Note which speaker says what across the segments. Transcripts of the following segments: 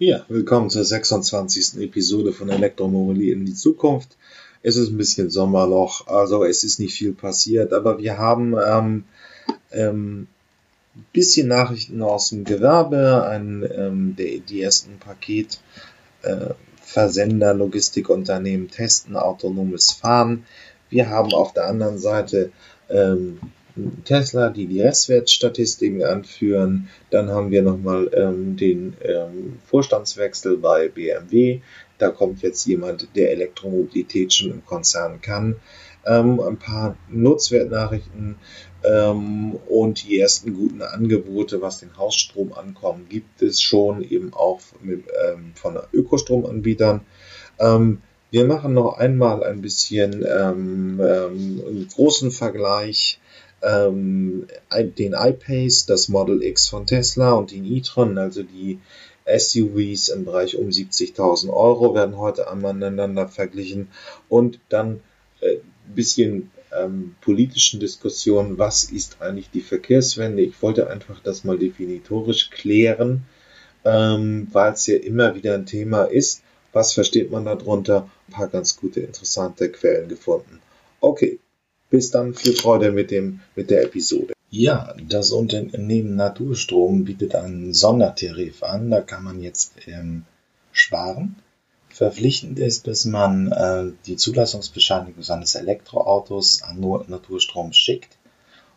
Speaker 1: Ja, willkommen zur 26. Episode von Elektromobilität in die Zukunft. Es ist ein bisschen Sommerloch, also es ist nicht viel passiert, aber wir haben ähm, ähm, bisschen Nachrichten aus dem Gewerbe, ein, ähm, der, die ersten Paket äh, Versender, Logistikunternehmen testen autonomes Fahren. Wir haben auf der anderen Seite ähm, Tesla, die die Restwertstatistiken anführen. Dann haben wir nochmal ähm, den ähm, Vorstandswechsel bei BMW. Da kommt jetzt jemand, der Elektromobilität schon im Konzern kann. Ähm, ein paar Nutzwertnachrichten ähm, und die ersten guten Angebote, was den Hausstrom ankommt, gibt es schon eben auch mit, ähm, von Ökostromanbietern. Ähm, wir machen noch einmal ein bisschen ähm, ähm, einen großen Vergleich ähm, den iPace, das Model X von Tesla und den e-tron, also die SUVs im Bereich um 70.000 Euro, werden heute einmal miteinander verglichen und dann äh, bisschen ähm, politischen Diskussionen, was ist eigentlich die Verkehrswende. Ich wollte einfach das mal definitorisch klären, ähm, weil es ja immer wieder ein Thema ist. Was versteht man darunter? Ein paar ganz gute, interessante Quellen gefunden. Okay, bis dann, viel Freude mit, dem, mit der Episode. Ja, das Unternehmen Naturstrom bietet einen Sondertarif an. Da kann man jetzt ähm, sparen. Verpflichtend ist, dass man äh, die Zulassungsbescheinigung seines Elektroautos an Naturstrom schickt.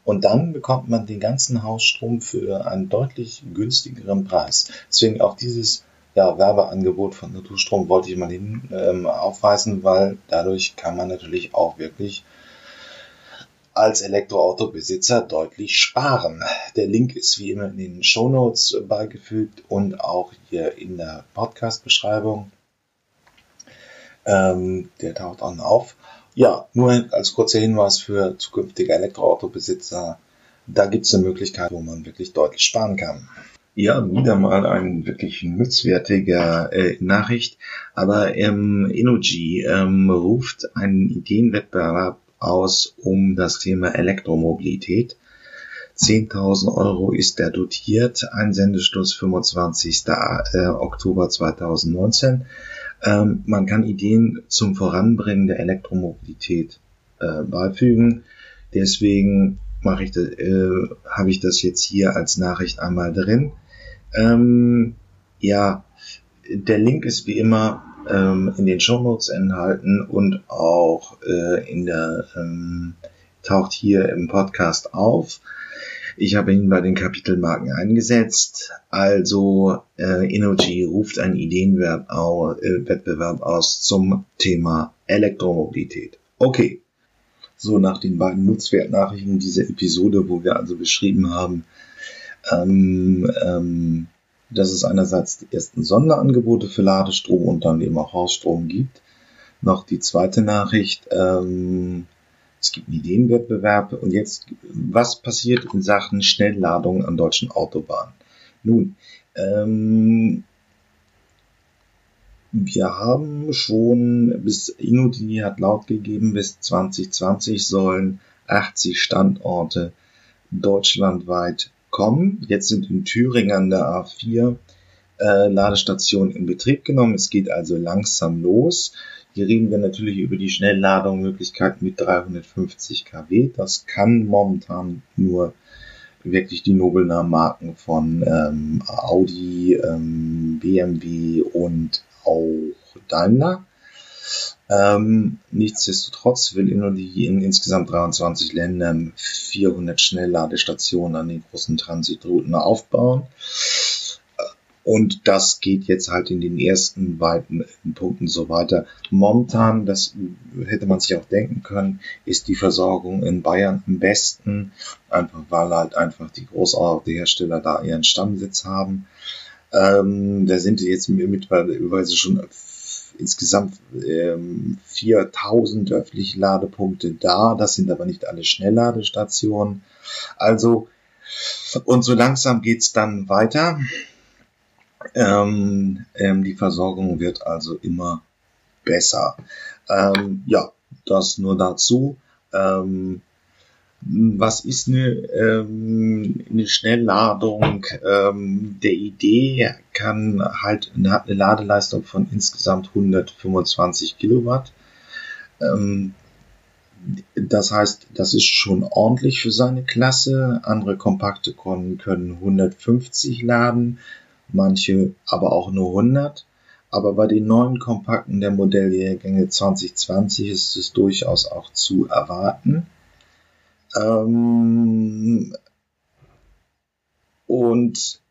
Speaker 1: Und dann bekommt man den ganzen Hausstrom für einen deutlich günstigeren Preis. Deswegen auch dieses ja, Werbeangebot von Naturstrom wollte ich mal hin ähm, aufweisen, weil dadurch kann man natürlich auch wirklich als Elektroautobesitzer deutlich sparen. Der Link ist wie immer in den Show Notes beigefügt und auch hier in der Podcast-Beschreibung. Ähm, der taucht dann auf. Ja, nur als kurzer Hinweis für zukünftige Elektroautobesitzer. Da gibt es eine Möglichkeit, wo man wirklich deutlich sparen kann. Ja, wieder mal ein wirklich nützwertiger äh, Nachricht. Aber ähm, Energy ähm, ruft einen Ideenwettbewerb aus um das Thema Elektromobilität. 10.000 Euro ist der dotiert, ein Sendeschluss 25. Äh, Oktober 2019. Ähm, man kann Ideen zum Voranbringen der Elektromobilität äh, beifügen. Deswegen mache ich das, äh, habe ich das jetzt hier als Nachricht einmal drin. Ähm, ja, der Link ist wie immer ähm, in den Shownotes enthalten und auch äh, in der ähm, taucht hier im Podcast auf. Ich habe ihn bei den Kapitelmarken eingesetzt. Also äh, Energy ruft einen Ideenwettbewerb äh, aus zum Thema Elektromobilität. Okay. So nach den beiden Nutzwertnachrichten dieser Episode, wo wir also beschrieben haben, ähm, ähm, dass es einerseits die ersten Sonderangebote für Ladestrom und dann eben auch Hausstrom gibt. Noch die zweite Nachricht, ähm, es gibt einen Ideenwettbewerb und jetzt, was passiert in Sachen Schnellladung an deutschen Autobahnen? Nun, ähm, wir haben schon bis Inudi hat laut gegeben, bis 2020 sollen 80 Standorte deutschlandweit kommen. Jetzt sind in Thüringen an der A4 äh, Ladestationen in Betrieb genommen. Es geht also langsam los. Hier reden wir natürlich über die Schnellladungsmöglichkeit mit 350 kW. Das kann momentan nur wirklich die nobelnamen Marken von ähm, Audi, ähm, BMW und auch Daimler. Ähm, nichtsdestotrotz will Inodi in insgesamt 23 Ländern 400 Schnellladestationen an den großen Transitrouten aufbauen. Und das geht jetzt halt in den ersten beiden Punkten so weiter. Momentan, das hätte man sich auch denken können, ist die Versorgung in Bayern am besten, einfach weil halt einfach die Großautohersteller da ihren Stammsitz haben. Ähm, da sind jetzt mittlerweile schon insgesamt ähm, 4000 öffentliche Ladepunkte da. Das sind aber nicht alle Schnellladestationen. Also, und so langsam geht's dann weiter. Ähm, ähm, die Versorgung wird also immer besser. Ähm, ja, das nur dazu. Ähm, Was ist eine, ähm, eine Schnellladung? Ähm, der Idee kann halt eine, eine Ladeleistung von insgesamt 125 Kilowatt. Ähm, das heißt, das ist schon ordentlich für seine Klasse. Andere kompakte Konnen können 150 laden, manche aber auch nur 100. Aber bei den neuen kompakten der Modelljahrgänge 2020 ist es durchaus auch zu erwarten. Ähm und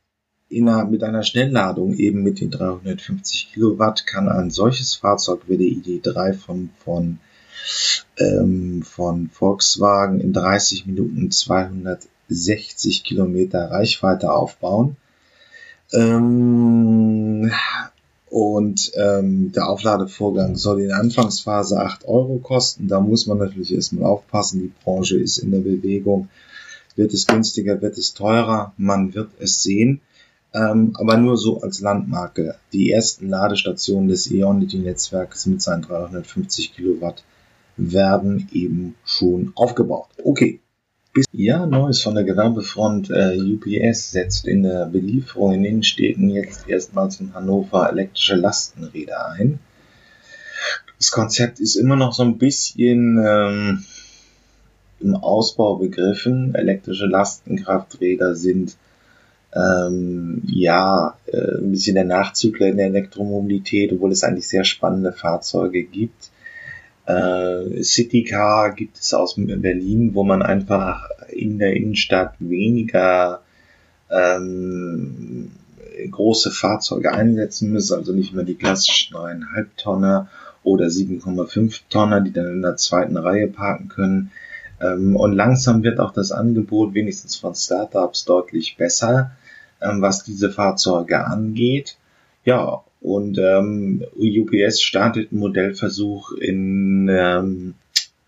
Speaker 1: einer, mit einer Schnellladung eben mit den 350 Kilowatt kann ein solches Fahrzeug wie der ID3 von, von ähm, von Volkswagen in 30 Minuten 260 Kilometer Reichweite aufbauen. Ähm, und ähm, der Aufladevorgang soll in der Anfangsphase 8 Euro kosten. Da muss man natürlich erstmal aufpassen. Die Branche ist in der Bewegung. Wird es günstiger, wird es teurer? Man wird es sehen. Ähm, aber nur so als Landmarke. Die ersten Ladestationen des Ionity-Netzwerks mit seinen 350 Kilowatt werden eben schon aufgebaut. Okay. Ja, Neues von der Gewerbefront. Äh, UPS setzt in der Belieferung in Innenstädten jetzt erstmals in Hannover elektrische Lastenräder ein. Das Konzept ist immer noch so ein bisschen ähm, im Ausbau begriffen. Elektrische Lastenkrafträder sind ähm, ja äh, ein bisschen der Nachzügler in der Elektromobilität, obwohl es eigentlich sehr spannende Fahrzeuge gibt. Äh, Citycar gibt es aus Berlin, wo man einfach in der Innenstadt weniger ähm, große Fahrzeuge einsetzen muss, also nicht mehr die klassischen 9,5 Tonner oder 7,5 Tonner, die dann in der zweiten Reihe parken können. Ähm, und langsam wird auch das Angebot wenigstens von Startups deutlich besser, ähm, was diese Fahrzeuge angeht. Ja, und ähm, UPS startet einen Modellversuch in ähm,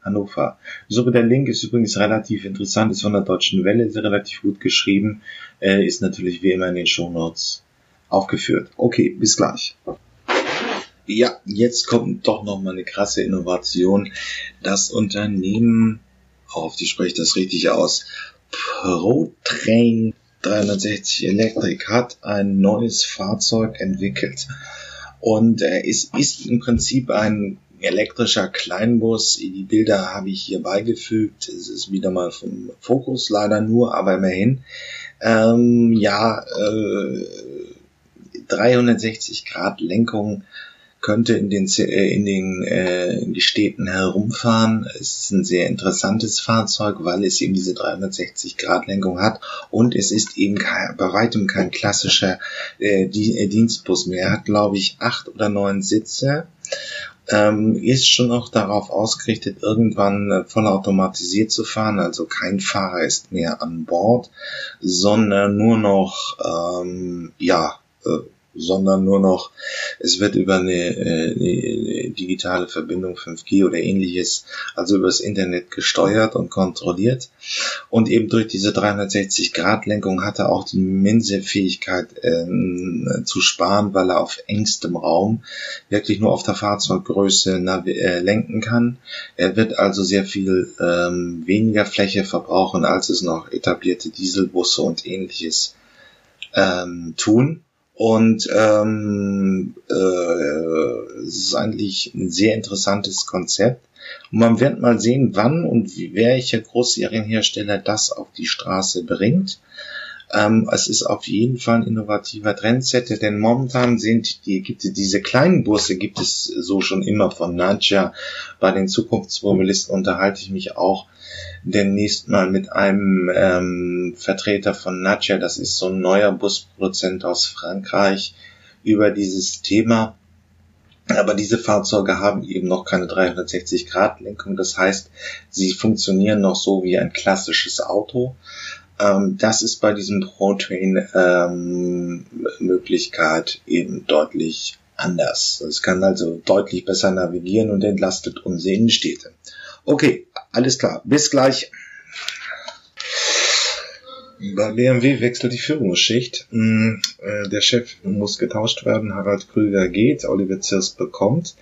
Speaker 1: Hannover. So, der Link ist übrigens relativ interessant, ist von der Deutschen Welle, ist relativ gut geschrieben, äh, ist natürlich wie immer in den Show Notes aufgeführt. Okay, bis gleich. Ja, jetzt kommt doch noch mal eine krasse Innovation. Das Unternehmen, die spreche das richtig aus, ProTrain 360 Electric hat ein neues Fahrzeug entwickelt. Und äh, es ist im Prinzip ein elektrischer Kleinbus. Die Bilder habe ich hier beigefügt. Es ist wieder mal vom Fokus leider nur, aber immerhin. Ähm, ja, äh, 360 Grad Lenkung könnte in den, äh, in den äh, Städten herumfahren. Es ist ein sehr interessantes Fahrzeug, weil es eben diese 360-Grad-Lenkung hat und es ist eben kein, bei weitem kein klassischer äh, äh, Dienstbus mehr. Er hat, glaube ich, acht oder neun Sitze. Ähm, ist schon auch darauf ausgerichtet, irgendwann äh, vollautomatisiert zu fahren. Also kein Fahrer ist mehr an Bord, sondern nur noch ähm, ja äh, sondern nur noch, es wird über eine, äh, eine digitale Verbindung 5G oder ähnliches, also über das Internet gesteuert und kontrolliert. Und eben durch diese 360-Grad-Lenkung hat er auch die immense Fähigkeit äh, zu sparen, weil er auf engstem Raum wirklich nur auf der Fahrzeuggröße äh, lenken kann. Er wird also sehr viel ähm, weniger Fläche verbrauchen, als es noch etablierte Dieselbusse und ähnliches ähm, tun. Und ähm, äh, es ist eigentlich ein sehr interessantes Konzept. Und man wird mal sehen, wann und wie, welcher Großserienhersteller das auf die Straße bringt. Ähm, es ist auf jeden Fall ein innovativer Trendsetter, denn momentan sind die, gibt es diese kleinen Busse, gibt es so schon immer von Nadja. Bei den Zukunftsmobilisten unterhalte ich mich auch demnächst mal mit einem ähm, Vertreter von Nadja, das ist so ein neuer Busproduzent aus Frankreich, über dieses Thema. Aber diese Fahrzeuge haben eben noch keine 360-Grad-Lenkung. Das heißt, sie funktionieren noch so wie ein klassisches Auto. Ähm, das ist bei diesem ProTrain ähm, eben deutlich anders. Es kann also deutlich besser navigieren und entlastet unsere Innenstädte. Okay, alles klar. Bis gleich. Bei BMW wechselt die Führungsschicht. Hm, äh, der Chef muss getauscht werden. Harald Krüger geht. Oliver Zirs bekommt.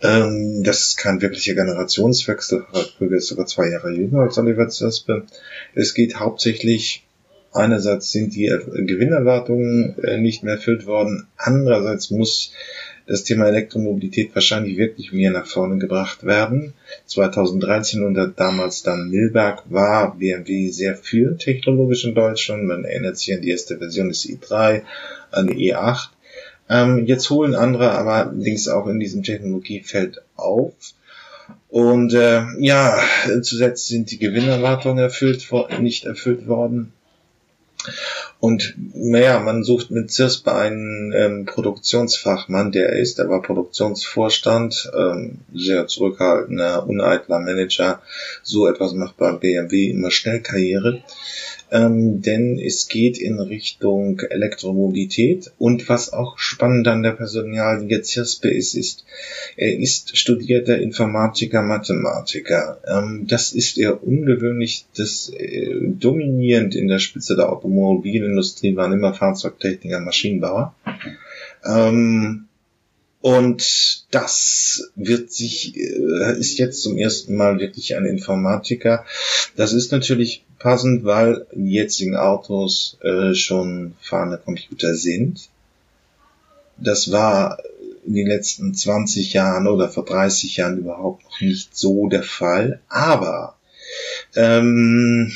Speaker 1: Ähm, das ist kein wirklicher Generationswechsel. Harald Krüger ist sogar zwei Jahre jünger als Oliver Zespe. Es geht hauptsächlich, einerseits sind die Gewinnerwartungen äh, nicht mehr erfüllt worden, andererseits muss das Thema Elektromobilität wahrscheinlich wirklich mehr nach vorne gebracht werden. 2013 unter damals dann Milberg war BMW sehr viel technologisch in Deutschland. Man erinnert sich an die erste Version des i3, an die E8. Ähm, jetzt holen andere aber allerdings auch in diesem Technologiefeld auf. Und äh, ja, zusätzlich sind die Gewinnerwartungen erfüllt, nicht erfüllt worden. Und naja, man sucht mit CISPA einen ähm, Produktionsfachmann, der ist, er war Produktionsvorstand, ähm, sehr zurückhaltender, uneitler Manager. So etwas macht bei BMW immer schnell Karriere ähm, denn es geht in Richtung Elektromobilität und was auch spannend an der Personalie Zirspe ist, ist, er ist studierter Informatiker, Mathematiker. Ähm, das ist eher ungewöhnlich, das äh, dominierend in der Spitze der Automobilindustrie waren immer Fahrzeugtechniker, Maschinenbauer. Ähm, und das wird sich, äh, ist jetzt zum ersten Mal wirklich ein Informatiker. Das ist natürlich passend, weil die jetzigen Autos äh, schon fahrende Computer sind. Das war in den letzten 20 Jahren oder vor 30 Jahren überhaupt noch nicht so der Fall. Aber ähm,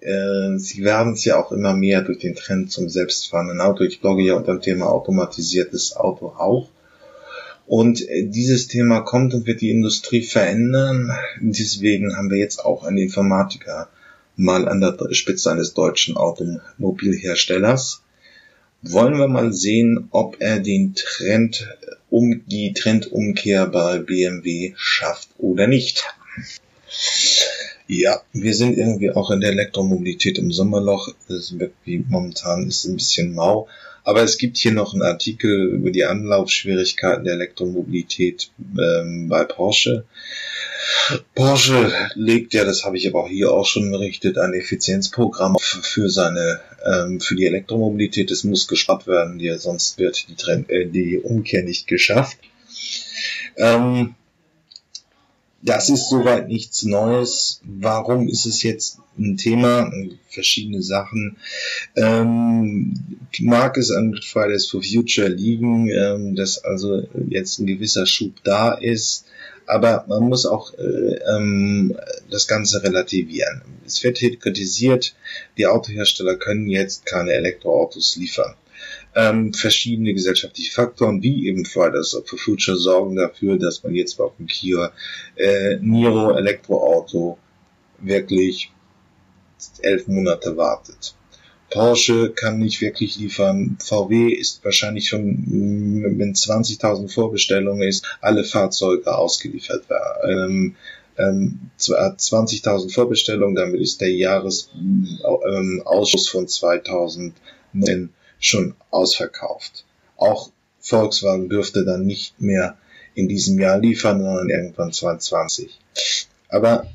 Speaker 1: äh, sie werden es ja auch immer mehr durch den Trend zum selbstfahrenden Auto. Ich blogge ja unter dem Thema automatisiertes Auto auch. Und äh, dieses Thema kommt und wird die Industrie verändern. Deswegen haben wir jetzt auch einen Informatiker mal an der Spitze eines deutschen Automobilherstellers. Wollen wir mal sehen, ob er den Trend um die Trendumkehr bei BMW schafft oder nicht. Ja, wir sind irgendwie auch in der Elektromobilität im Sommerloch. Es wird wie momentan ist ein bisschen mau. Aber es gibt hier noch einen Artikel über die Anlaufschwierigkeiten der Elektromobilität ähm, bei Porsche. Porsche legt ja, das habe ich aber auch hier auch schon berichtet, ein Effizienzprogramm für seine ähm, für die Elektromobilität. Es muss gespart werden, die, sonst wird die, Trend, äh, die Umkehr nicht geschafft. Ähm, das ist soweit nichts Neues. Warum ist es jetzt ein Thema? Verschiedene Sachen. Ähm, mag es an Fridays for Future liegen, ähm, dass also jetzt ein gewisser Schub da ist. Aber man muss auch äh, ähm, das Ganze relativieren. Es wird hier kritisiert, die Autohersteller können jetzt keine Elektroautos liefern ähm, verschiedene gesellschaftliche Faktoren, wie eben Fridays for Future, sorgen dafür, dass man jetzt auf dem Kia äh, Niro Elektroauto wirklich elf Monate wartet. Porsche kann nicht wirklich liefern. VW ist wahrscheinlich schon, wenn 20.000 Vorbestellungen ist, alle Fahrzeuge ausgeliefert. Ähm, ähm, 20.000 Vorbestellungen, damit ist der Jahresausschuss ähm, von 2009 schon ausverkauft. Auch Volkswagen dürfte dann nicht mehr in diesem Jahr liefern, sondern irgendwann 2020. Aber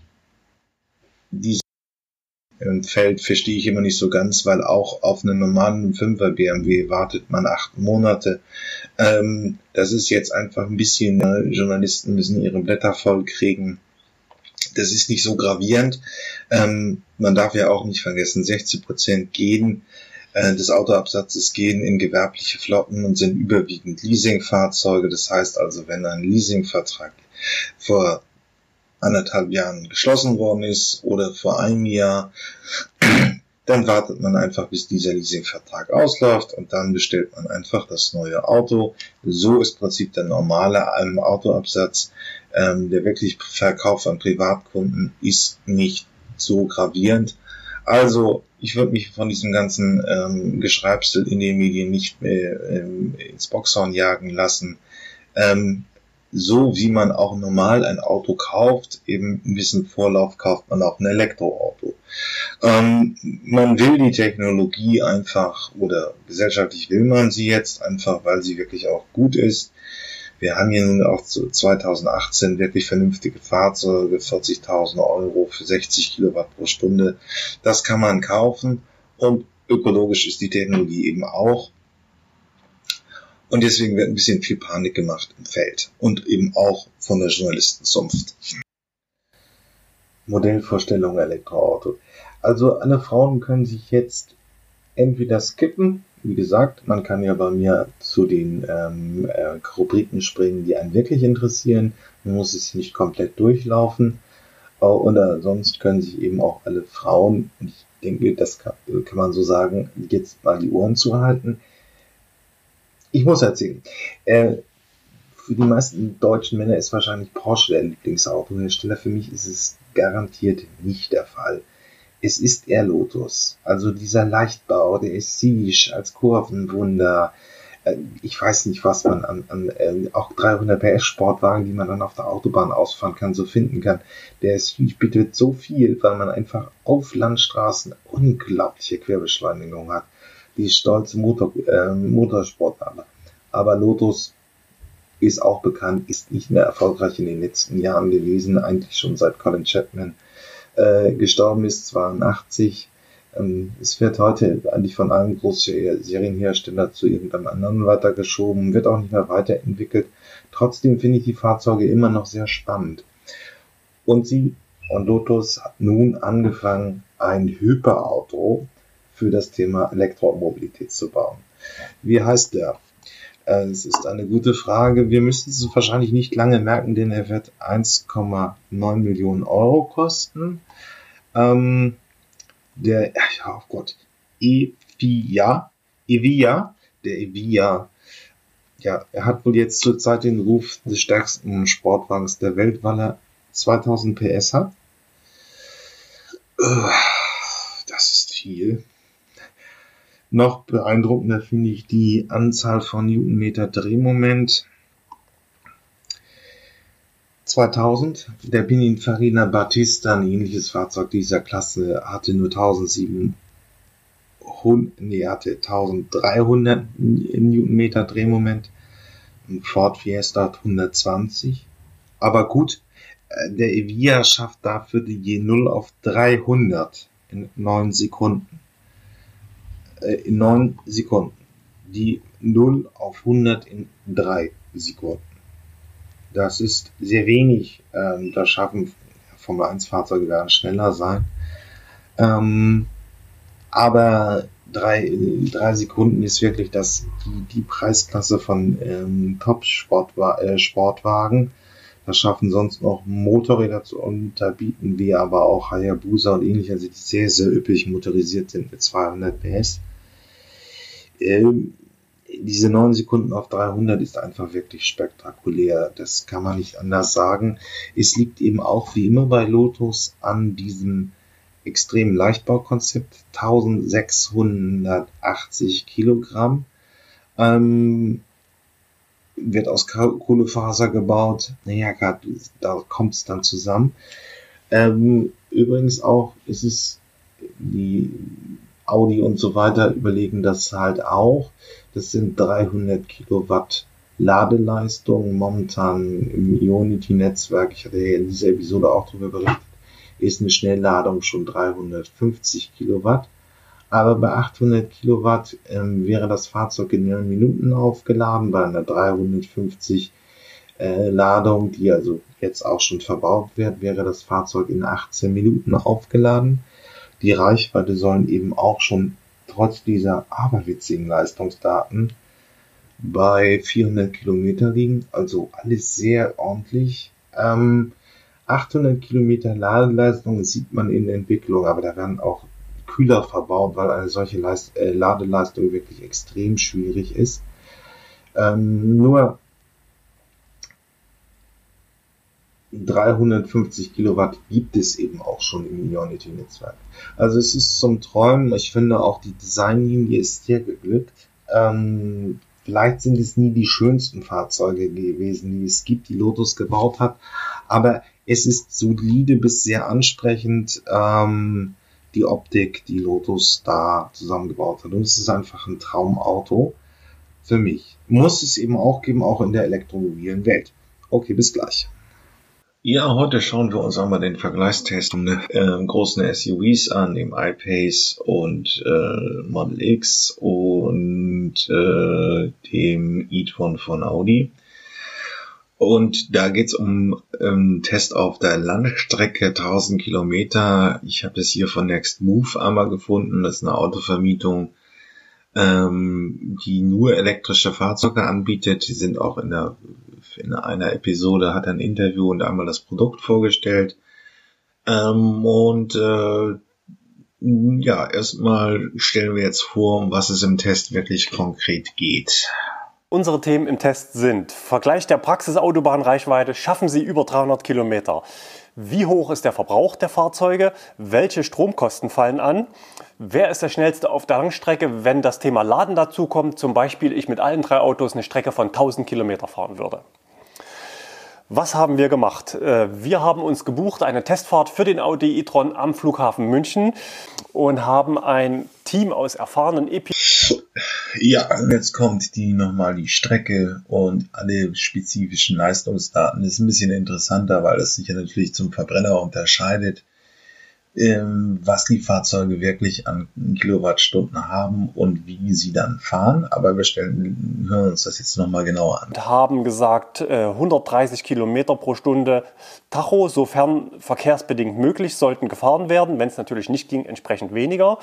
Speaker 1: dieses Feld verstehe ich immer nicht so ganz, weil auch auf einen normalen 5er BMW wartet man acht Monate. Ähm, das ist jetzt einfach ein bisschen, äh, Journalisten müssen ihre Blätter voll kriegen. Das ist nicht so gravierend. Ähm, man darf ja auch nicht vergessen, 60 Prozent gehen äh, des Autoabsatzes gehen in gewerbliche Flotten und sind überwiegend Leasingfahrzeuge. Das heißt also, wenn ein Leasingvertrag vor anderthalb Jahren geschlossen worden ist oder vor einem Jahr, dann wartet man einfach, bis dieser Leasingvertrag ausläuft und dann bestellt man einfach das neue Auto. So ist im Prinzip der normale Autoabsatz. Ähm, der wirklich Verkauf an Privatkunden ist nicht so gravierend. Also ich würde mich von diesem ganzen ähm, Geschreibsel in den Medien nicht mehr ähm, ins Boxhorn jagen lassen. Ähm, so wie man auch normal ein Auto kauft, eben ein bisschen Vorlauf kauft man auch ein Elektroauto. Ähm, man will die Technologie einfach oder gesellschaftlich will man sie jetzt einfach, weil sie wirklich auch gut ist. Wir haben hier nun auch 2018 wirklich vernünftige Fahrzeuge, 40.000 Euro für 60 Kilowatt pro Stunde. Das kann man kaufen und ökologisch ist die Technologie eben auch. Und deswegen wird ein bisschen viel Panik gemacht im Feld und eben auch von der Journalistenzunft. Modellvorstellung Elektroauto. Also alle Frauen können sich jetzt entweder skippen, wie gesagt, man kann ja bei mir zu den ähm, äh, Rubriken springen, die einen wirklich interessieren. Man muss es nicht komplett durchlaufen. Oder sonst können sich eben auch alle Frauen, ich denke, das kann, kann man so sagen, jetzt mal die Ohren zuhalten. Ich muss erzählen. Äh, für die meisten deutschen Männer ist wahrscheinlich Porsche der Lieblingsautohersteller. Für mich ist es garantiert nicht der Fall. Es ist eher Lotus. Also dieser Leichtbau, der ist Siege als Kurvenwunder. Äh, ich weiß nicht, was man an, an äh, auch 300 PS Sportwagen, die man dann auf der Autobahn ausfahren kann, so finden kann. Der Siege bietet so viel, weil man einfach auf Landstraßen unglaubliche Querbeschleunigung hat. Die stolze Motor, äh, Motorsport aber. Lotus ist auch bekannt, ist nicht mehr erfolgreich in den letzten Jahren gewesen, eigentlich schon seit Colin Chapman äh, gestorben ist, 82. Ähm, es wird heute eigentlich von einem großen Serienhersteller zu irgendeinem anderen weitergeschoben, wird auch nicht mehr weiterentwickelt. Trotzdem finde ich die Fahrzeuge immer noch sehr spannend. Und sie und Lotus hat nun angefangen, ein Hyperauto für das Thema Elektromobilität zu bauen. Wie heißt der? Äh, es ist eine gute Frage. Wir müssen es wahrscheinlich nicht lange merken, denn er wird 1,9 Millionen Euro kosten. Ähm, der, ja, oh Gott, Evia, Evia, der Evia, ja, er hat wohl jetzt zurzeit den Ruf des stärksten Sportwagens der Welt, weil er 2000 PS hat. Äh, das ist viel. Noch beeindruckender finde ich die Anzahl von Newtonmeter Drehmoment. 2000, der Pininfarina Battista, ein ähnliches Fahrzeug dieser Klasse, hatte nur 1700, nee, hatte 1300 Newtonmeter Drehmoment. Ein Ford Fiesta hat 120. Aber gut, äh, der Evia schafft dafür die je 0 auf 300 in 9 Sekunden äh, in 9 Sekunden. Die 0 auf 100 in 3 Sekunden. Das ist sehr wenig. Ähm, da schaffen Formel 1 Fahrzeuge werden schneller sein. Ähm, aber drei, drei Sekunden ist wirklich das, die, die Preisklasse von ähm, Top-Sportwagen. Äh, das schaffen sonst noch Motorräder zu unterbieten, wie aber auch Hayabusa und ähnliche, also die sehr, sehr üppig motorisiert sind mit 200 PS. Diese 9 Sekunden auf 300 ist einfach wirklich spektakulär. Das kann man nicht anders sagen. Es liegt eben auch wie immer bei Lotus an diesem extremen Leichtbaukonzept. 1680 Kilogramm. Ähm, wird aus Kohlefaser gebaut. Naja, da kommt es dann zusammen. Ähm, übrigens auch ist es die Audi und so weiter überlegen das halt auch. Das sind 300 Kilowatt Ladeleistung momentan im Ionity-Netzwerk. Ich hatte ja in dieser Episode auch darüber berichtet. Ist eine Schnellladung schon 350 Kilowatt. Aber bei 800 Kilowatt ähm, wäre das Fahrzeug in 9 Minuten aufgeladen. Bei einer 350 äh, Ladung, die also jetzt auch schon verbaut wird, wäre das Fahrzeug in 18 Minuten aufgeladen. Die Reichweite sollen eben auch schon trotz dieser aberwitzigen Leistungsdaten bei 400 Kilometer liegen, also alles sehr ordentlich. Ähm, 800 Kilometer Ladeleistung sieht man in Entwicklung, aber da werden auch Kühler verbaut, weil eine solche Leist äh, Ladeleistung wirklich extrem schwierig ist. Ähm, nur 350 Kilowatt gibt es eben auch schon im Ionity-Netzwerk. Also es ist zum Träumen. Ich finde auch die Designlinie ist sehr geglückt. Ähm, vielleicht sind es nie die schönsten Fahrzeuge gewesen, die es gibt, die Lotus gebaut hat, aber es ist solide bis sehr ansprechend. Ähm, die Optik, die Lotus da zusammengebaut hat. Und es ist einfach ein Traumauto für mich. Muss es eben auch geben, auch in der elektromobilen Welt. Okay, bis gleich. Ja, heute schauen wir uns einmal den Vergleichstest um äh, großen SUVs an, dem iPace und äh, Model X. Und und äh, dem e-tron von Audi. Und da geht's um ähm, Test auf der Landstrecke 1000 Kilometer. Ich habe das hier von Next Move einmal gefunden. Das ist eine Autovermietung, ähm, die nur elektrische Fahrzeuge anbietet. Die sind auch in, der, in einer Episode, hat ein Interview und einmal das Produkt vorgestellt. Ähm, und äh, ja, erstmal stellen wir jetzt vor, um was es im Test wirklich konkret geht.
Speaker 2: Unsere Themen im Test sind Vergleich der Praxisautobahn-Reichweite, schaffen Sie über 300 Kilometer. Wie hoch ist der Verbrauch der Fahrzeuge? Welche Stromkosten fallen an? Wer ist der schnellste auf der Langstrecke, wenn das Thema Laden dazukommt? Zum Beispiel ich mit allen drei Autos eine Strecke von 1000 Kilometer fahren würde. Was haben wir gemacht? Äh, wir haben uns gebucht eine Testfahrt für den Audi e-tron am Flughafen München und haben ein Team aus erfahrenen EP.
Speaker 1: Ja, jetzt kommt die nochmal die Strecke und alle spezifischen Leistungsdaten. Das ist ein bisschen interessanter, weil es sich ja natürlich zum Verbrenner unterscheidet was die Fahrzeuge wirklich an Kilowattstunden haben und wie sie dann fahren. Aber wir stellen, hören uns das jetzt nochmal genauer an.
Speaker 2: Haben gesagt, 130 äh, Kilometer pro Stunde Tacho, sofern verkehrsbedingt möglich, sollten gefahren werden. Wenn es natürlich nicht ging, entsprechend weniger.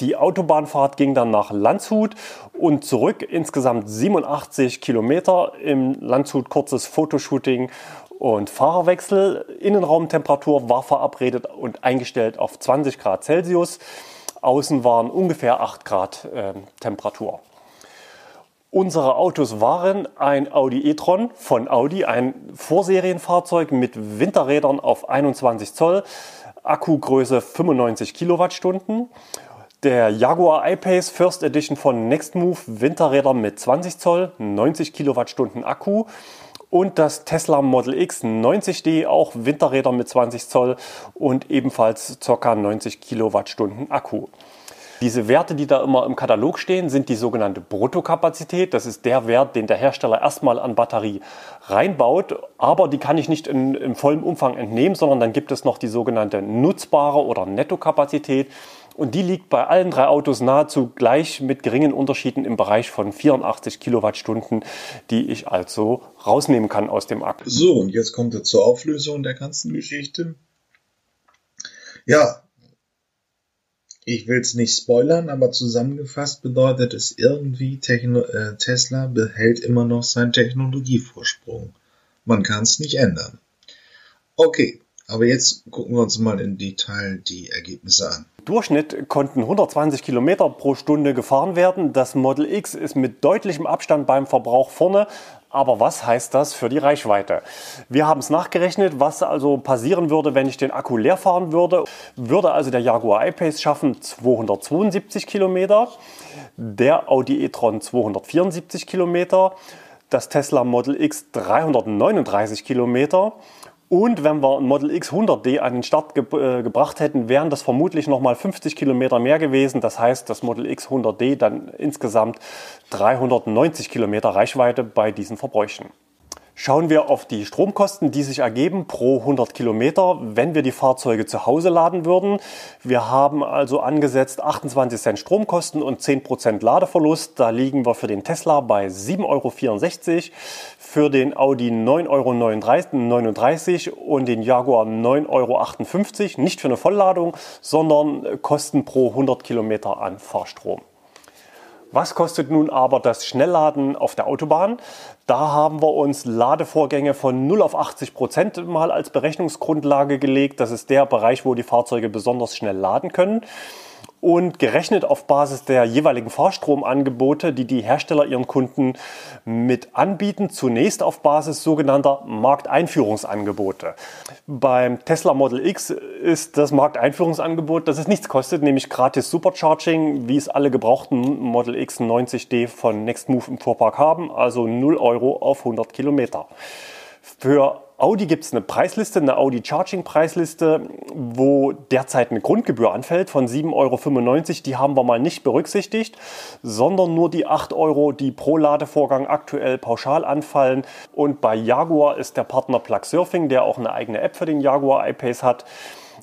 Speaker 2: Die Autobahnfahrt ging dann nach Landshut und zurück, insgesamt 87 Kilometer. Im Landshut kurzes Fotoshooting und Fahrerwechsel, Innenraumtemperatur war verabredet und eingestellt auf 20 Grad Celsius. Außen waren ungefähr 8 Grad äh, Temperatur. Unsere Autos waren ein Audi e-tron von Audi, ein Vorserienfahrzeug mit Winterrädern auf 21 Zoll, Akkugröße 95 Kilowattstunden. Der Jaguar I-Pace First Edition von Nextmove, Winterräder mit 20 Zoll, 90 Kilowattstunden Akku und das Tesla Model X 90D, auch Winterräder mit 20 Zoll und ebenfalls ca. 90 Kilowattstunden Akku. Diese Werte, die da immer im Katalog stehen, sind die sogenannte Bruttokapazität. Das ist der Wert, den der Hersteller erstmal an Batterie reinbaut. Aber die kann ich nicht in, im vollen Umfang entnehmen, sondern dann gibt es noch die sogenannte nutzbare oder Nettokapazität. Und die liegt bei allen drei Autos nahezu gleich mit geringen Unterschieden im Bereich von 84 Kilowattstunden, die ich also rausnehmen kann aus dem Akku.
Speaker 1: So, und jetzt kommt er zur Auflösung der ganzen Geschichte. Ja, ich will es nicht spoilern, aber zusammengefasst bedeutet es irgendwie, Techno äh, Tesla behält immer noch seinen Technologievorsprung. Man kann es nicht ändern. Okay, aber jetzt gucken wir uns mal im Detail die Ergebnisse an.
Speaker 2: Durchschnitt konnten 120 Kilometer pro Stunde gefahren werden. Das Model X ist mit deutlichem Abstand beim Verbrauch vorne. Aber was heißt das für die Reichweite? Wir haben es nachgerechnet, was also passieren würde, wenn ich den Akku leer fahren würde. Würde also der Jaguar I-Pace schaffen 272 Kilometer, der Audi e-tron 274 Kilometer, das Tesla Model X 339 Kilometer und wenn wir ein Model X 100D an den Start ge äh, gebracht hätten, wären das vermutlich nochmal 50 Kilometer mehr gewesen. Das heißt, das Model X 100D dann insgesamt 390 Kilometer Reichweite bei diesen Verbräuchen. Schauen wir auf die Stromkosten, die sich ergeben pro 100 Kilometer, wenn wir die Fahrzeuge zu Hause laden würden. Wir haben also angesetzt 28 Cent Stromkosten und 10 Prozent Ladeverlust. Da liegen wir für den Tesla bei 7,64 Euro, für den Audi 9,39 Euro und den Jaguar 9,58 Euro. Nicht für eine Vollladung, sondern Kosten pro 100 Kilometer an Fahrstrom. Was kostet nun aber das Schnellladen auf der Autobahn? Da haben wir uns Ladevorgänge von 0 auf 80 Prozent mal als Berechnungsgrundlage gelegt. Das ist der Bereich, wo die Fahrzeuge besonders schnell laden können und gerechnet auf Basis der jeweiligen Fahrstromangebote, die die Hersteller ihren Kunden mit anbieten, zunächst auf Basis sogenannter Markteinführungsangebote. Beim Tesla Model X ist das Markteinführungsangebot, dass es nichts kostet, nämlich gratis Supercharging, wie es alle gebrauchten Model X 90D von Nextmove im Fuhrpark haben, also 0 Euro auf 100 Kilometer. Für Audi gibt es eine Preisliste, eine Audi Charging Preisliste, wo derzeit eine Grundgebühr anfällt von 7,95 Euro. Die haben wir mal nicht berücksichtigt, sondern nur die 8 Euro, die pro Ladevorgang aktuell pauschal anfallen. Und bei Jaguar ist der Partner Plug Surfing, der auch eine eigene App für den Jaguar I-Pace hat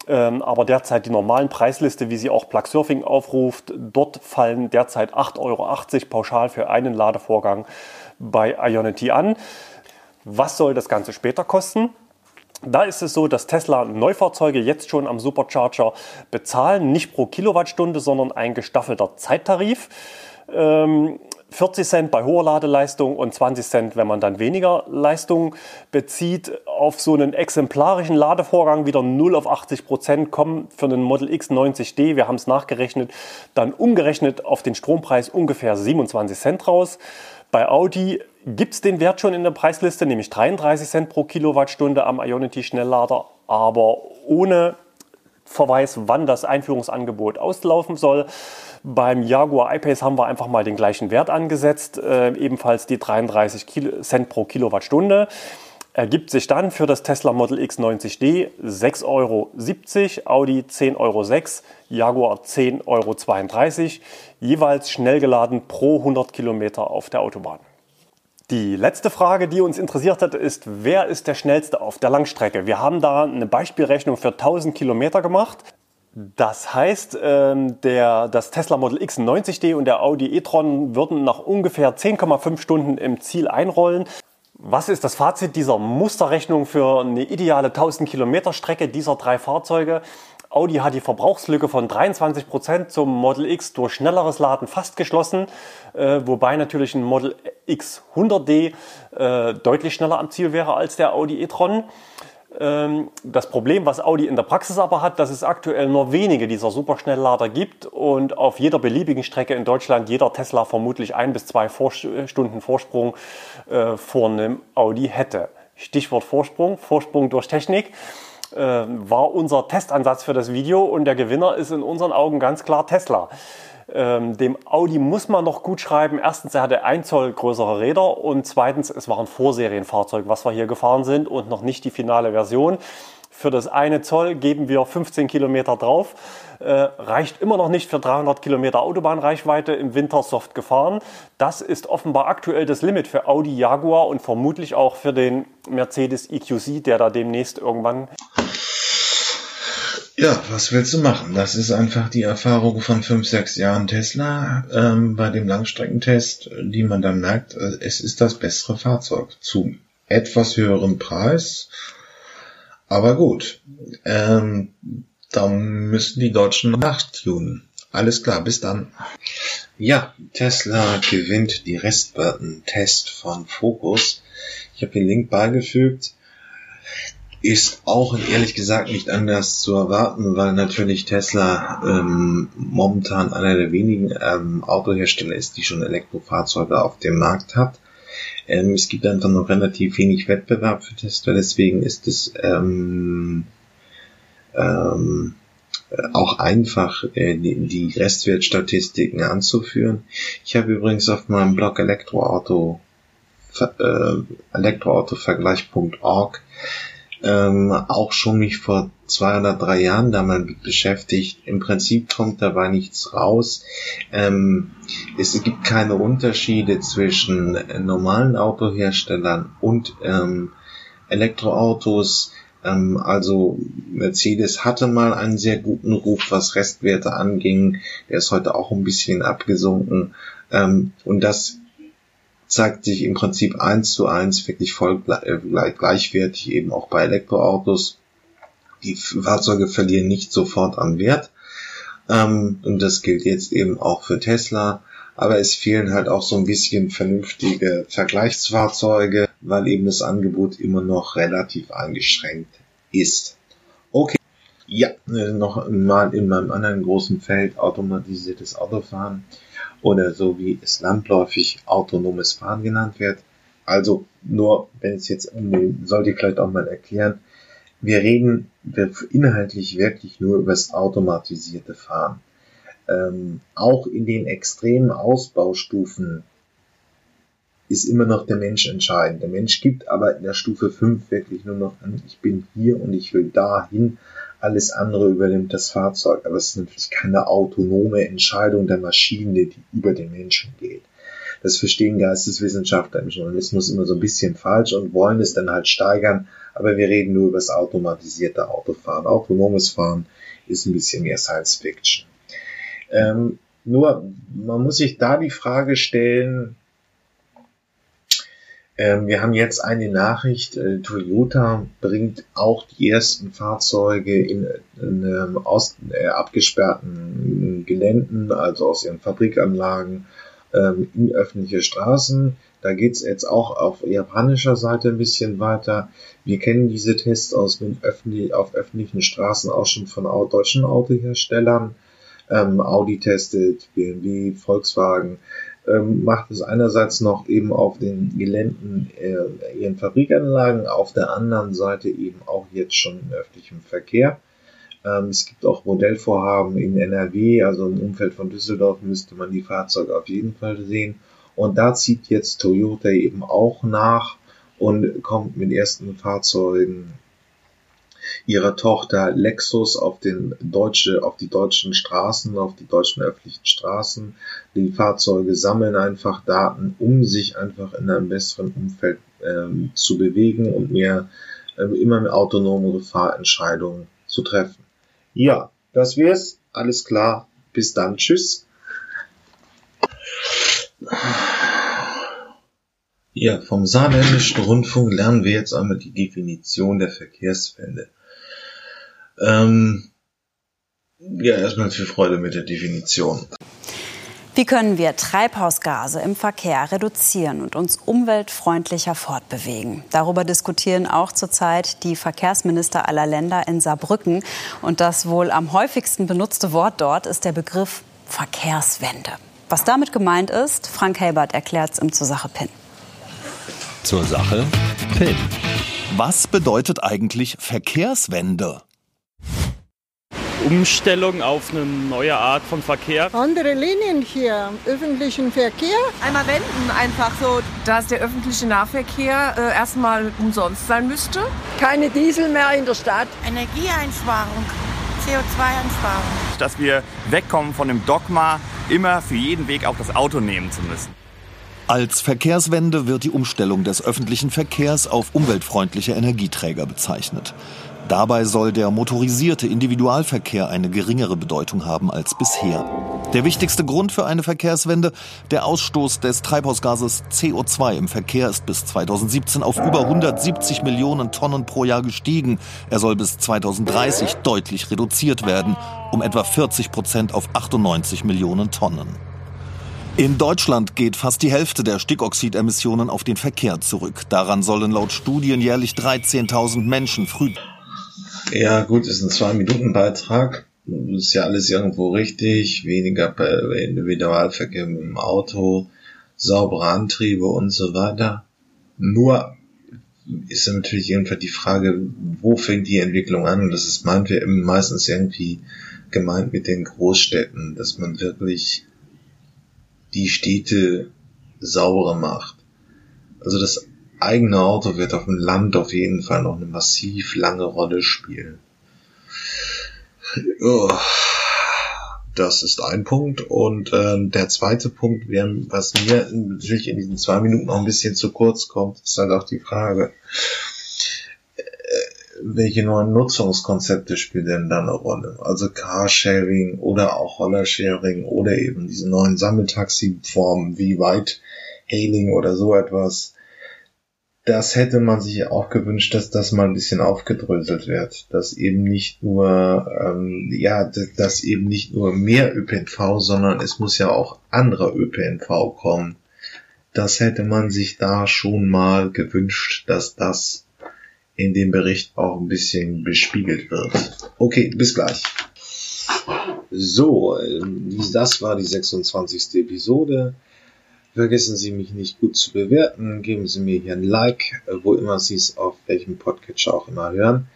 Speaker 2: ähm, aber derzeit die normalen Preisliste, wie sie auch Plug Surfing aufruft, dort fallen derzeit 8,80 Euro pauschal für einen Ladevorgang bei Ionity an. Was soll das Ganze später kosten? Da ist es so, dass Tesla Neufahrzeuge jetzt schon am Supercharger bezahlen, nicht pro Kilowattstunde, sondern ein gestaffelter Zeittarif. Ähm, 40 Cent bei hoher Ladeleistung und 20 Cent, wenn man dann weniger Leistung bezieht. Auf so einen exemplarischen Ladevorgang wieder 0 auf 80 Prozent kommen für einen Model X 90D, wir haben es nachgerechnet, dann umgerechnet auf den Strompreis ungefähr 27 Cent raus. Bei Audi gibt es den Wert schon in der Preisliste, nämlich 33 Cent pro Kilowattstunde am Ionity Schnelllader, aber ohne Verweis, wann das Einführungsangebot auslaufen soll. Beim Jaguar I-Pace haben wir einfach mal den gleichen Wert angesetzt, äh, ebenfalls die 33 Kilo Cent pro Kilowattstunde. Ergibt sich dann für das Tesla Model X 90D 6,70 Euro, Audi 10,06 Euro, Jaguar 10,32 Euro, jeweils schnell geladen pro 100 Kilometer auf der Autobahn. Die letzte Frage, die uns interessiert hat, ist, wer ist der schnellste auf der Langstrecke? Wir haben da eine Beispielrechnung für 1000 Kilometer gemacht. Das heißt, ähm, der, das Tesla Model X 90D und der Audi e-tron würden nach ungefähr 10,5 Stunden im Ziel einrollen. Was ist das Fazit dieser Musterrechnung für eine ideale 1000 Kilometer Strecke dieser drei Fahrzeuge? Audi hat die Verbrauchslücke von 23 Prozent zum Model X durch schnelleres Laden fast geschlossen, äh, wobei natürlich ein Model X 100D äh, deutlich schneller am Ziel wäre als der Audi e-tron. Ähm, das Problem, was Audi in der Praxis aber hat, dass es aktuell nur wenige dieser Superschnelllader gibt und auf jeder beliebigen Strecke in Deutschland jeder Tesla vermutlich ein bis zwei Stunden Vorsprung äh, vor einem Audi hätte. Stichwort Vorsprung, Vorsprung durch Technik äh, war unser Testansatz für das Video und der Gewinner ist in unseren Augen ganz klar Tesla. Ähm, dem Audi muss man noch gut schreiben. Erstens, er hatte ein Zoll größere Räder und zweitens, es war ein Vorserienfahrzeug, was wir hier gefahren sind und noch nicht die finale Version. Für das eine Zoll geben wir 15 Kilometer drauf. Äh, reicht immer noch nicht für 300 Kilometer Autobahnreichweite im Winter soft gefahren. Das ist offenbar aktuell das Limit für Audi Jaguar und vermutlich auch für den Mercedes EQC, der da demnächst irgendwann
Speaker 1: ja, was willst du machen? Das ist einfach die Erfahrung von fünf, sechs Jahren Tesla ähm, bei dem Langstreckentest, die man dann merkt, äh, es ist das bessere Fahrzeug zu etwas höherem Preis. Aber gut, ähm, da müssen die Deutschen nachttunen. Alles klar, bis dann. Ja, Tesla gewinnt die Restbutton-Test von Focus. Ich habe den Link beigefügt ist auch ehrlich gesagt nicht anders zu erwarten, weil natürlich Tesla ähm, momentan einer der wenigen ähm, Autohersteller ist, die schon Elektrofahrzeuge auf dem Markt hat. Ähm, es gibt einfach noch relativ wenig Wettbewerb für Tesla, deswegen ist es ähm, ähm, auch einfach, äh, die, die Restwertstatistiken anzuführen. Ich habe übrigens auf meinem Blog Elektroauto äh, elektroautovergleich.org ähm, auch schon mich vor zwei oder drei Jahren damit beschäftigt. Im Prinzip kommt dabei nichts raus. Ähm, es gibt keine Unterschiede zwischen normalen Autoherstellern und ähm, Elektroautos. Ähm, also Mercedes hatte mal einen sehr guten Ruf, was Restwerte anging. Der ist heute auch ein bisschen abgesunken. Ähm, und das zeigt sich im Prinzip eins zu eins wirklich voll äh, gleichwertig eben auch bei Elektroautos. Die Fahrzeuge verlieren nicht sofort an Wert. Ähm, und das gilt jetzt eben auch für Tesla. Aber es fehlen halt auch so ein bisschen vernünftige Vergleichsfahrzeuge, weil eben das Angebot immer noch relativ eingeschränkt ist. Okay. Ja, äh, noch mal in meinem anderen großen Feld automatisiertes Autofahren oder so wie es landläufig autonomes Fahren genannt wird. Also nur, wenn es jetzt, sollte ich vielleicht auch mal erklären, wir reden inhaltlich wirklich nur über das automatisierte Fahren. Ähm, auch in den extremen Ausbaustufen ist immer noch der Mensch entscheidend. Der Mensch gibt aber in der Stufe 5 wirklich nur noch an, ich bin hier und ich will dahin alles andere übernimmt das Fahrzeug. Aber es ist natürlich keine autonome Entscheidung der Maschine, die über den Menschen geht. Das verstehen Geisteswissenschaftler im Journalismus immer so ein bisschen falsch und wollen es dann halt steigern. Aber wir reden nur über das automatisierte Autofahren. Autonomes Fahren ist ein bisschen mehr Science Fiction. Ähm, nur, man muss sich da die Frage stellen, ähm, wir haben jetzt eine Nachricht, äh, Toyota bringt auch die ersten Fahrzeuge in, in ähm, aus äh, abgesperrten Geländen, also aus ihren Fabrikanlagen, ähm, in öffentliche Straßen. Da geht's jetzt auch auf japanischer Seite ein bisschen weiter. Wir kennen diese Tests aus mit öffentlich, auf öffentlichen Straßen auch schon von deutschen Autoherstellern. Ähm, Audi testet, BMW, Volkswagen ähm, macht es einerseits noch eben auf den Geländen äh, ihren Fabrikanlagen, auf der anderen Seite eben auch jetzt schon im öffentlichen Verkehr. Ähm, es gibt auch Modellvorhaben in NRW, also im Umfeld von Düsseldorf müsste man die Fahrzeuge auf jeden Fall sehen. Und da zieht jetzt Toyota eben auch nach und kommt mit ersten Fahrzeugen ihrer Tochter Lexus auf den deutsche, auf die deutschen Straßen, auf die deutschen öffentlichen Straßen. Die Fahrzeuge sammeln einfach Daten, um sich einfach in einem besseren Umfeld ähm, zu bewegen und mehr ähm, immer mehr autonome Fahrentscheidungen zu treffen. Ja, das wär's. Alles klar. Bis dann. Tschüss. Ja, vom Saarländischen Rundfunk lernen wir jetzt einmal die Definition der Verkehrswende. Ähm, ja, erstmal viel Freude mit der Definition.
Speaker 3: Wie können wir Treibhausgase im Verkehr reduzieren und uns umweltfreundlicher fortbewegen? Darüber diskutieren auch zurzeit die Verkehrsminister aller Länder in Saarbrücken. Und das wohl am häufigsten benutzte Wort dort ist der Begriff Verkehrswende. Was damit gemeint ist, Frank Helbert erklärt es im Zur Sache PIN.
Speaker 4: Zur Sache PIN. Was bedeutet eigentlich Verkehrswende?
Speaker 5: Umstellung auf eine neue Art von Verkehr.
Speaker 6: Andere Linien hier, öffentlichen Verkehr.
Speaker 7: Einmal wenden, einfach so. Dass der öffentliche Nahverkehr äh, erstmal umsonst sein müsste.
Speaker 6: Keine Diesel mehr in der Stadt.
Speaker 8: Energieeinsparung, CO2-Einsparung.
Speaker 9: Dass wir wegkommen von dem Dogma, immer für jeden Weg auch das Auto nehmen zu müssen.
Speaker 4: Als Verkehrswende wird die Umstellung des öffentlichen Verkehrs auf umweltfreundliche Energieträger bezeichnet. Dabei soll der motorisierte Individualverkehr eine geringere Bedeutung haben als bisher. Der wichtigste Grund für eine Verkehrswende, der Ausstoß des Treibhausgases CO2 im Verkehr ist bis 2017 auf über 170 Millionen Tonnen pro Jahr gestiegen. Er soll bis 2030 deutlich reduziert werden, um etwa 40 Prozent auf 98 Millionen Tonnen. In Deutschland geht fast die Hälfte der Stickoxidemissionen auf den Verkehr zurück. Daran sollen laut Studien jährlich 13.000 Menschen früh
Speaker 1: ja, gut, ist ein Zwei-Minuten-Beitrag. Ist ja alles irgendwo richtig. Weniger Individualverkehr mit dem Auto, saubere Antriebe und so weiter. Nur ist natürlich irgendwann die Frage, wo fängt die Entwicklung an? Und das ist meistens irgendwie gemeint mit den Großstädten, dass man wirklich die Städte sauberer macht. Also das eigene Auto wird auf dem Land auf jeden Fall noch eine massiv lange Rolle spielen. Das ist ein Punkt. Und äh, der zweite Punkt, was mir natürlich in diesen zwei Minuten noch ein bisschen zu kurz kommt, ist halt auch die Frage, äh, welche neuen Nutzungskonzepte spielen denn da eine Rolle? Also Carsharing oder auch Rollersharing oder eben diese neuen Sammeltaxi-Formen wie White Hailing oder so etwas das hätte man sich auch gewünscht, dass das mal ein bisschen aufgedröselt wird, dass eben nicht nur ähm, ja, dass eben nicht nur mehr ÖPNV, sondern es muss ja auch anderer ÖPNV kommen. Das hätte man sich da schon mal gewünscht, dass das in dem Bericht auch ein bisschen bespiegelt wird. Okay, bis gleich. So, ähm, das war die 26. Episode. Vergessen Sie mich nicht gut zu bewerten. Geben Sie mir hier ein Like, äh, wo immer Sie es auf welchem Podcatcher auch immer hören.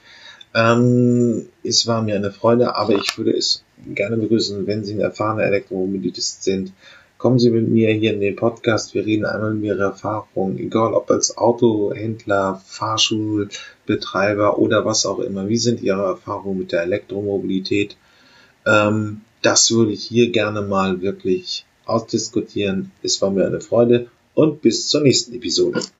Speaker 1: Ähm, es war mir eine Freude, aber ich würde es gerne begrüßen, wenn Sie ein erfahrener Elektromobilist sind. Kommen Sie mit mir hier in den Podcast. Wir reden einmal über Ihre Erfahrungen, egal ob als Autohändler, Fahrschulbetreiber oder was auch immer. Wie sind Ihre Erfahrungen mit der Elektromobilität? Ähm, das würde ich hier gerne mal wirklich ausdiskutieren. Es war mir eine Freude und bis zur nächsten Episode.